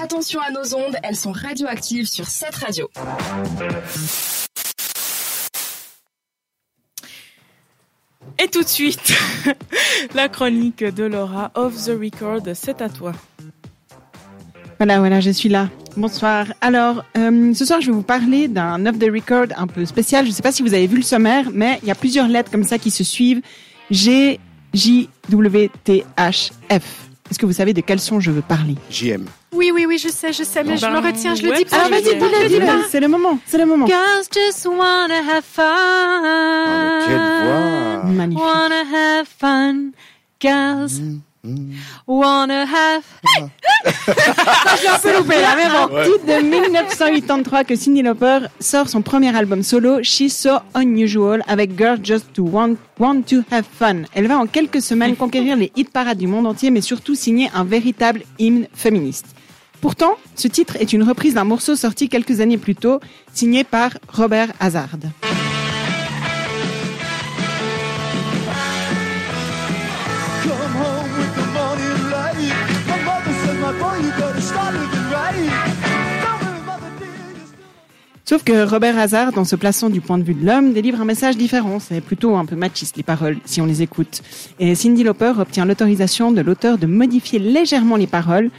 Attention à nos ondes, elles sont radioactives sur cette radio. Et tout de suite, la chronique de Laura Off the Record, c'est à toi. Voilà, voilà, je suis là. Bonsoir. Alors, euh, ce soir, je vais vous parler d'un off the record un peu spécial. Je ne sais pas si vous avez vu le sommaire, mais il y a plusieurs lettres comme ça qui se suivent. G, J, W, T, H, F. Est-ce que vous savez de quel son je veux parler? JM. Oui, oui, oui, je sais, je sais, mais je Ben, me retiens, je le dis pas. Ah, je vas-y, dis-le, je dis-le. pas. C'est le moment, c'est le moment. Girls just wanna have fun. Oh, quelle voix Magnifique. Wanna have fun. Girls wanna have. J'ai un peu loupé là, mais bon. Titre de 1983 que Cyndi Lauper sort son premier album solo, She's So Unusual, avec Girls Just to Want, want to Have Fun. Elle va en quelques semaines conquérir les hit parades du monde entier, mais surtout signer un véritable hymne féministe. Pourtant, ce titre est une reprise d'un morceau sorti quelques années plus tôt, signé par Robert Hazard. Sauf que Robert Hazard, en se plaçant du point de vue de l'homme, délivre un message différent. C'est plutôt un peu machiste les paroles, si on les écoute. Et Cindy Lauper obtient l'autorisation de l'auteur de modifier légèrement les paroles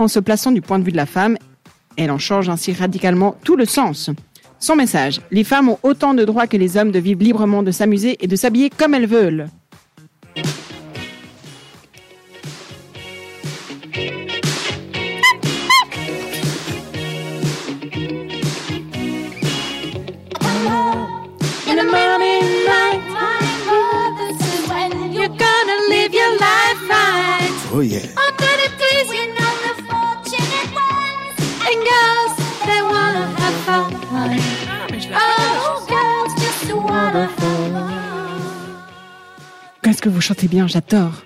en se plaçant du point de vue de la femme. Elle en change ainsi radicalement tout le sens. Son message les femmes ont autant de droits que les hommes de vivre librement, de s'amuser et de s'habiller comme elles veulent. Qu'est-ce que vous chantez bien, j'adore.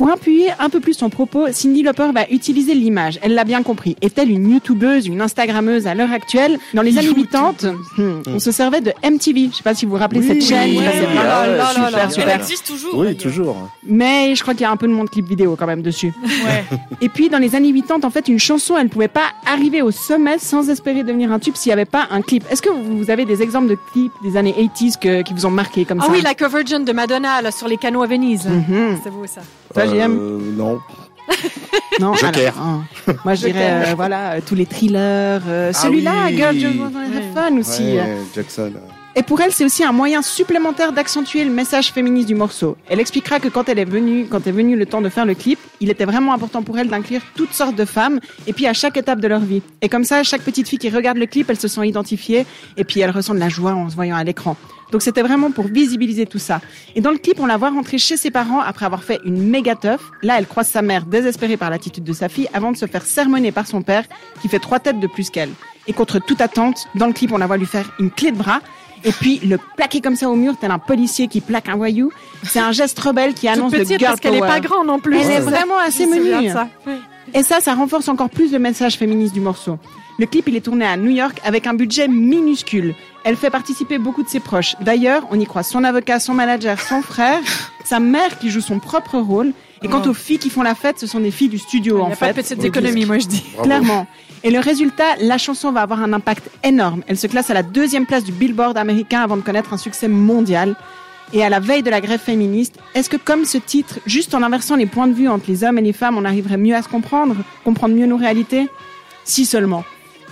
Pour appuyer un peu plus son propos, Cindy Lauper va utiliser l'image. Elle l'a bien compris. Est-elle une youtubeuse, une instagrammeuse à l'heure actuelle? Dans les années 80, hmm, on se servait de MTV. Je sais pas si vous vous rappelez cette chaîne. plein de- ouais, super, super, super. Elle existe toujours. Oui, toujours. Mais je crois qu'il y a un peu de monde clip vidéo quand même dessus. Ouais. Et puis dans les années 80, en fait, une chanson, elle pouvait pas arriver au sommet sans espérer devenir un tube s'il y avait pas un clip. Est-ce que vous avez des exemples de clips des années 80s que- qui vous ont marqué comme Ah ça? oui, la Virgin de Madonna là, sur les canaux à Venise. Mhm. C'est beau ça. Toi, JM Euh, non. Non, Joker. alors, hein. Moi, je dirais, euh, voilà, euh, tous les thrillers. euh, Ah Celui-là, oui. Girl Just Wanna Have Fun aussi. Ouais, Jackson. Et pour elle, c'est aussi un moyen supplémentaire d'accentuer le message féministe du morceau. Elle expliquera que quand elle est venue, quand est venu le temps de faire le clip, il était vraiment important pour elle d'inclure toutes sortes de femmes, et puis à chaque étape de leur vie. Et comme ça, chaque petite fille qui regarde le clip, elle se sent identifiée, et puis elle ressent de la joie en se voyant à l'écran. Donc c'était vraiment pour visibiliser tout ça. Et dans le clip, on la voit rentrer chez ses parents après avoir fait une méga teuf. Là, elle croise sa mère désespérée par l'attitude de sa fille avant de se faire sermonner par son père qui fait trois têtes de plus qu'elle. Et contre toute attente, dans le clip, on la voit lui faire une clé de bras et puis le plaquer comme ça au mur tel un policier qui plaque un voyou. C'est un geste rebelle qui annonce le petite girl parce qu'elle est power. pas grande non plus. Elle est vraiment assez menue. Et ça, ça renforce encore plus le message féministe du morceau. Le clip, il est tourné à New York avec un budget minuscule. Elle fait participer beaucoup de ses proches. D'ailleurs, on y croit son avocat, son manager, son frère, sa mère qui joue son propre rôle. Et quant aux filles qui font la fête, ce sont des filles du studio, Il en n'y a fait. pas de petite économie, moi je dis. Bravo. Clairement. Et le résultat, la chanson va avoir un impact énorme. Elle se classe à la deuxième place du Billboard américain avant de connaître un succès mondial. Et à la veille de la grève féministe, est-ce que comme ce titre, juste en inversant les points de vue entre les hommes et les femmes, on arriverait mieux à se comprendre, comprendre mieux nos réalités? Si seulement.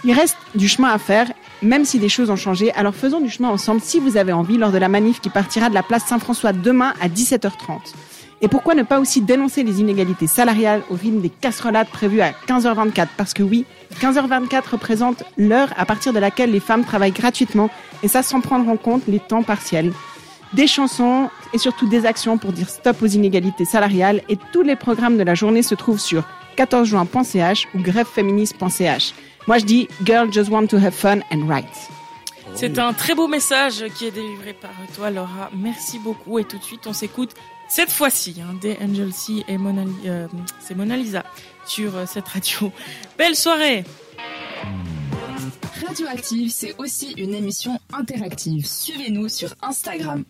Il reste du chemin à faire, même si des choses ont changé. Alors faisons du chemin ensemble si vous avez envie lors de la manif qui partira de la place Saint-François demain à 17h30. Et pourquoi ne pas aussi dénoncer les inégalités salariales au rythme des casserolades prévues à 15h24 Parce que oui, 15h24 représente l'heure à partir de laquelle les femmes travaillent gratuitement, et ça sans prendre en compte les temps partiels. Des chansons et surtout des actions pour dire stop aux inégalités salariales, et tous les programmes de la journée se trouvent sur 14juin.ch ou grèveféministe.ch. Moi je dis Girl just want to have fun and write. C'est un très beau message qui est délivré par toi, Laura. Merci beaucoup. Et tout de suite, on s'écoute cette fois-ci hein, des Angel C et Mona, euh, c'est Mona Lisa sur euh, cette radio. Belle soirée. Radioactive, c'est aussi une émission interactive. Suivez-nous sur Instagram.